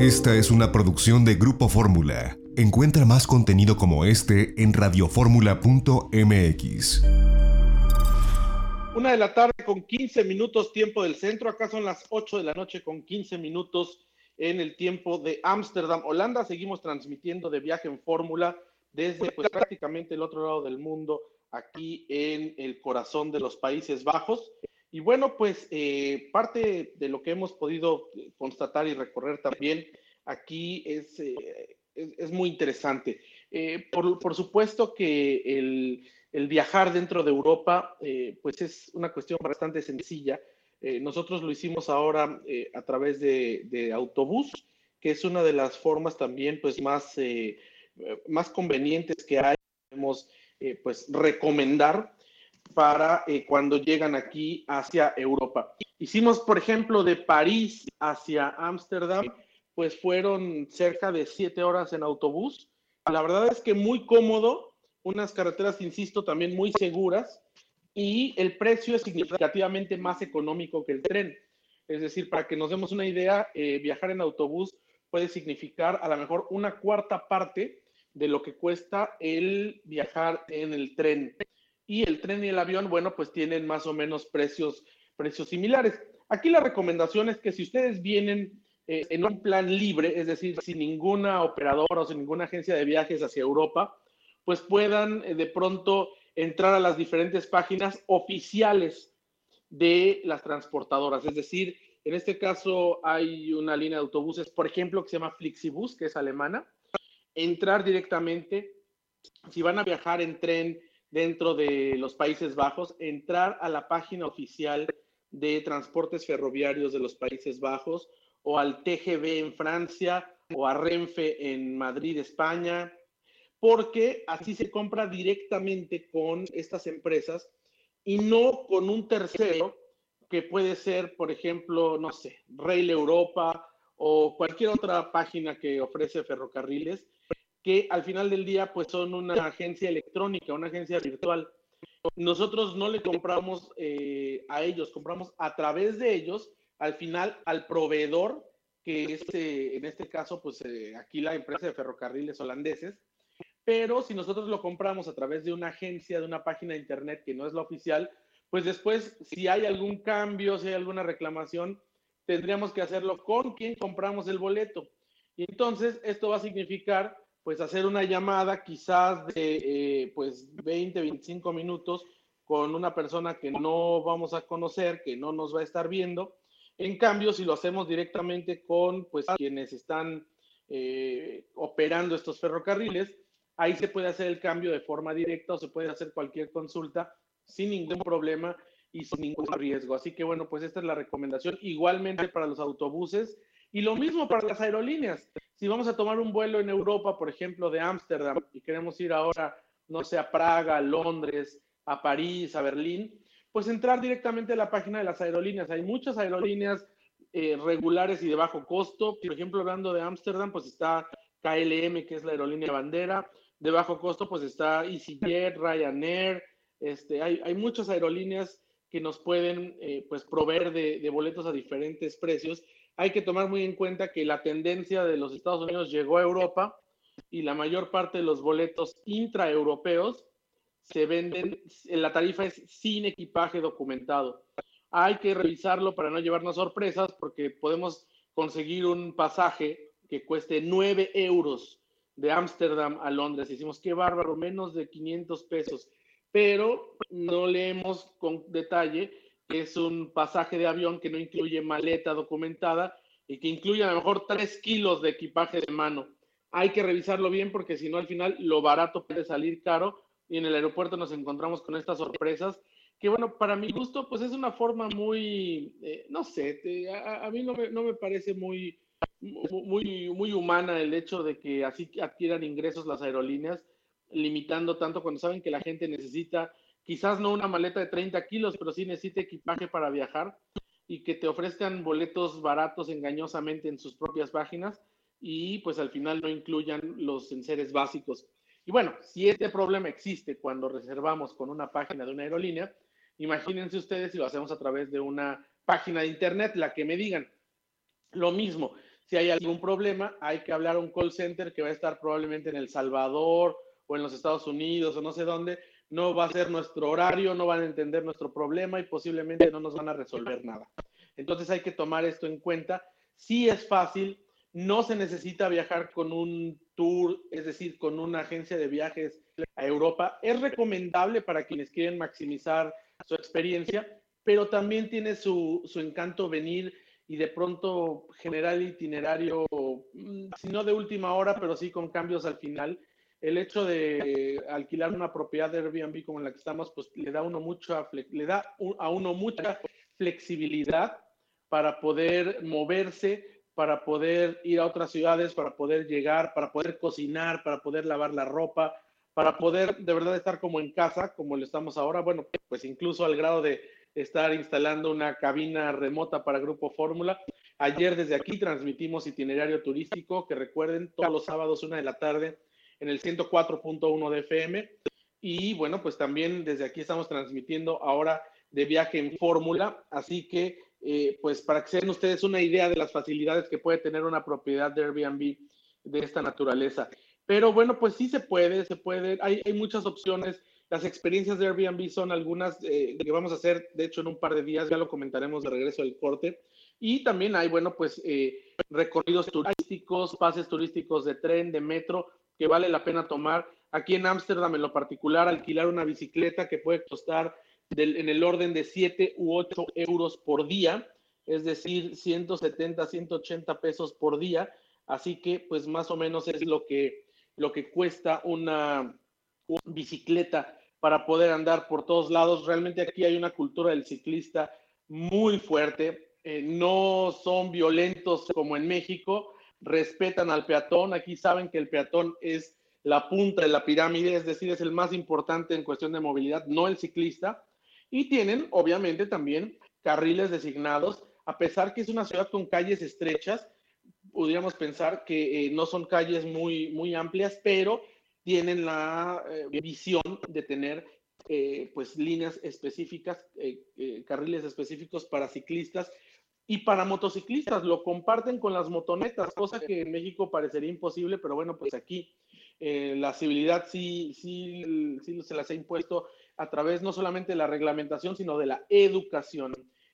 Esta es una producción de Grupo Fórmula. Encuentra más contenido como este en radioformula.mx. Una de la tarde con 15 minutos tiempo del centro. Acá son las 8 de la noche con 15 minutos en el tiempo de Ámsterdam, Holanda. Seguimos transmitiendo de viaje en Fórmula desde pues, prácticamente el otro lado del mundo, aquí en el corazón de los Países Bajos. Y bueno, pues eh, parte de lo que hemos podido constatar y recorrer también aquí es, eh, es, muy interesante. Eh, por, por, supuesto que el, el, viajar dentro de Europa, pues es una cuestión bastante sencilla. nosotros lo hicimos ahora a través de, de, autobús, que es una de las formas también pues más, más convenientes que hay. Podemos pues recomendar para eh, cuando llegan aquí hacia Europa. Hicimos, por ejemplo, de París hacia Ámsterdam, pues fueron cerca de siete horas en autobús. La verdad es que muy cómodo, unas carreteras, insisto, también muy seguras y el precio es significativamente más económico que el tren. Es decir, para que nos demos una idea, eh, viajar en autobús puede significar a lo mejor una cuarta parte de lo que cuesta el viajar en el tren y el tren y el avión, bueno, pues tienen más o menos precios, precios similares. Aquí la recomendación es que si ustedes vienen eh, en un plan libre, es decir, sin ninguna operadora o sin ninguna agencia de viajes hacia Europa, pues puedan eh, de pronto entrar a las diferentes páginas oficiales de las transportadoras. Es decir, en este caso hay una línea de autobuses, por ejemplo, que se llama Flixibus, que es alemana. Entrar directamente, si van a viajar en tren dentro de los Países Bajos, entrar a la página oficial de transportes ferroviarios de los Países Bajos o al TGV en Francia o a Renfe en Madrid, España, porque así se compra directamente con estas empresas y no con un tercero que puede ser, por ejemplo, no sé, Rail Europa o cualquier otra página que ofrece ferrocarriles, que al final del día pues son una agencia electrónica, una agencia virtual. Nosotros no le compramos eh, a ellos, compramos a través de ellos, al final al proveedor, que es eh, en este caso pues eh, aquí la empresa de ferrocarriles holandeses, pero si nosotros lo compramos a través de una agencia, de una página de internet que no es la oficial, pues después si hay algún cambio, si hay alguna reclamación, tendríamos que hacerlo con quien compramos el boleto. Y entonces esto va a significar pues hacer una llamada quizás de eh, pues 20, 25 minutos con una persona que no vamos a conocer, que no nos va a estar viendo. En cambio, si lo hacemos directamente con pues quienes están eh, operando estos ferrocarriles, ahí se puede hacer el cambio de forma directa o se puede hacer cualquier consulta sin ningún problema y sin ningún riesgo. Así que bueno, pues esta es la recomendación. Igualmente para los autobuses y lo mismo para las aerolíneas si vamos a tomar un vuelo en Europa, por ejemplo, de Ámsterdam, y queremos ir ahora, no sé, a Praga, a Londres, a París, a Berlín, pues entrar directamente a la página de las aerolíneas. Hay muchas aerolíneas eh, regulares y de bajo costo. Por ejemplo, hablando de Ámsterdam, pues está KLM, que es la aerolínea bandera. De bajo costo, pues está EasyJet, Ryanair. Este, hay, hay muchas aerolíneas que nos pueden eh, pues proveer de, de boletos a diferentes precios hay que tomar muy en cuenta que la tendencia de los Estados Unidos llegó a Europa y la mayor parte de los boletos intraeuropeos se venden, la tarifa es sin equipaje documentado. Hay que revisarlo para no llevarnos sorpresas porque podemos conseguir un pasaje que cueste 9 euros de Ámsterdam a Londres. Decimos, qué bárbaro, menos de 500 pesos. Pero no leemos con detalle es un pasaje de avión que no incluye maleta documentada y que incluye a lo mejor tres kilos de equipaje de mano. Hay que revisarlo bien porque si no al final lo barato puede salir caro y en el aeropuerto nos encontramos con estas sorpresas que bueno, para mi gusto pues es una forma muy, eh, no sé, a, mí no me, no me parece muy, muy, muy humana el hecho de que así adquieran ingresos las aerolíneas, limitando tanto cuando saben que la gente necesita quizás no una maleta de 30 kilos, pero sí necesita equipaje para viajar y que te ofrezcan boletos baratos engañosamente en sus propias páginas y pues al final no incluyan los enseres básicos. Y bueno, si este problema existe cuando reservamos con una página de una aerolínea, imagínense ustedes si lo hacemos a través de una página de internet, la que me digan. Lo mismo, Si hay algún problema, hay que hablar a un call center que va a estar probablemente en El Salvador o en los Estados Unidos o no sé dónde. No va a ser nuestro horario, no van a entender nuestro problema y posiblemente no nos van a resolver nada. Entonces hay que tomar esto en cuenta. Sí es fácil, no se necesita viajar con un tour, es decir, con una agencia de viajes a Europa. Es recomendable para quienes quieren maximizar su experiencia, pero también tiene su, encanto venir y de pronto generar itinerario, mm, si no de última hora, pero sí con cambios al final. El hecho de alquilar una propiedad de Airbnb como la que estamos, pues le da, uno mucho, le da a uno mucha flexibilidad para poder moverse, para poder ir a otras ciudades, para poder llegar, para poder cocinar, para poder lavar la ropa, para poder de verdad estar como en casa, como lo estamos ahora. Bueno, pues incluso al grado de estar instalando una cabina remota para Grupo Fórmula. Ayer desde aquí transmitimos itinerario turístico, que recuerden, todos los sábados, una de la tarde, en el 104.1 de FM. Y bueno, pues también desde aquí estamos transmitiendo ahora de viaje en Fórmula. Así que eh, pues para que se den ustedes una idea de las facilidades que puede tener una propiedad de Airbnb de esta naturaleza. Pero bueno, pues sí se puede, se puede, hay, muchas opciones. Las experiencias de Airbnb son algunas eh, que vamos a hacer, de hecho, en un par de días, ya lo comentaremos de regreso del corte. Y también hay, bueno, pues eh, recorridos turísticos, pases turísticos de tren, de metro, que vale la pena tomar. Aquí en Ámsterdam, en lo particular, alquilar una bicicleta que puede costar en el orden de 7 u 8 euros por día, es decir, 170, 180 pesos por día. Así que, pues más o menos es lo que, lo que cuesta una, bicicleta para poder andar por todos lados. Realmente aquí hay una cultura del ciclista muy fuerte. Eh, no son violentos como en México, respetan al peatón. Aquí saben que el peatón es la punta de la pirámide, es decir, es el más importante en cuestión de movilidad, no el ciclista. Y tienen, obviamente, también carriles designados, a pesar que es una ciudad con calles estrechas, podríamos pensar que eh, no son calles muy, muy amplias, pero tienen la eh, visión de tener eh, pues líneas específicas, carriles específicos para ciclistas y para motociclistas. Lo comparten con las motonetas, cosa que en México parecería imposible, pero bueno, pues aquí la civilidad sí, sí, sí se las ha impuesto a través no solamente de la reglamentación, sino de la educación.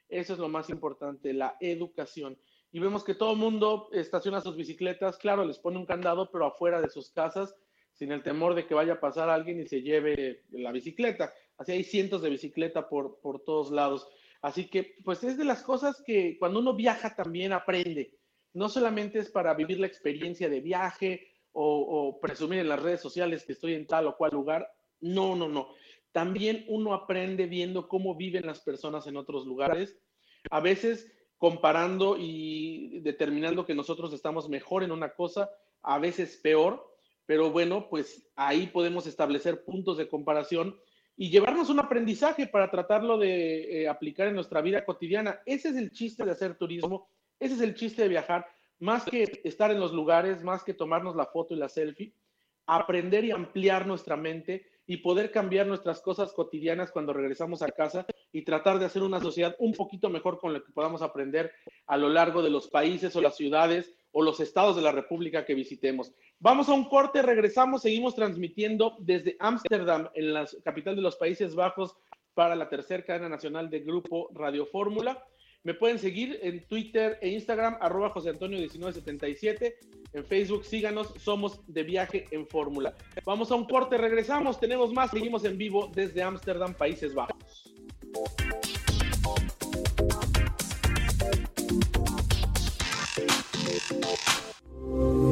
Eso es lo más importante, la educación. Y vemos que todo el mundo estaciona sus bicicletas, claro, les pone un candado, pero afuera de sus casas, sin el temor de que vaya a pasar alguien y se lleve la bicicleta. Así hay cientos de bicicletas por, por todos lados. Así que, pues es de las cosas que cuando uno viaja también aprende. No solamente es para vivir la experiencia de viaje o, presumir en las redes sociales que estoy en tal o cual lugar. No, no, no también uno aprende viendo cómo viven las personas en otros lugares, a veces comparando y determinando que nosotros estamos mejor en una cosa, a veces peor, pero bueno, pues ahí podemos establecer puntos de comparación y llevarnos un aprendizaje para tratarlo de eh, aplicar en nuestra vida cotidiana. Ese es el chiste de hacer turismo, ese es el chiste de viajar, más que estar en los lugares, más que tomarnos la foto y la selfie, aprender y ampliar nuestra mente y poder cambiar nuestras cosas cotidianas cuando regresamos a casa y tratar de hacer una sociedad un poquito mejor con lo que podamos aprender a lo largo de los países o las ciudades o los estados de la República que visitemos. Vamos a un corte, regresamos, seguimos transmitiendo desde Ámsterdam, en la capital de los Países Bajos, para la tercera cadena nacional de Grupo Radio Fórmula. Me pueden seguir en Twitter e Instagram, arroba José Antonio 1977. En Facebook, síganos, somos de viaje en fórmula. Vamos a un corte, regresamos, tenemos más, seguimos en vivo desde Ámsterdam, Países Bajos.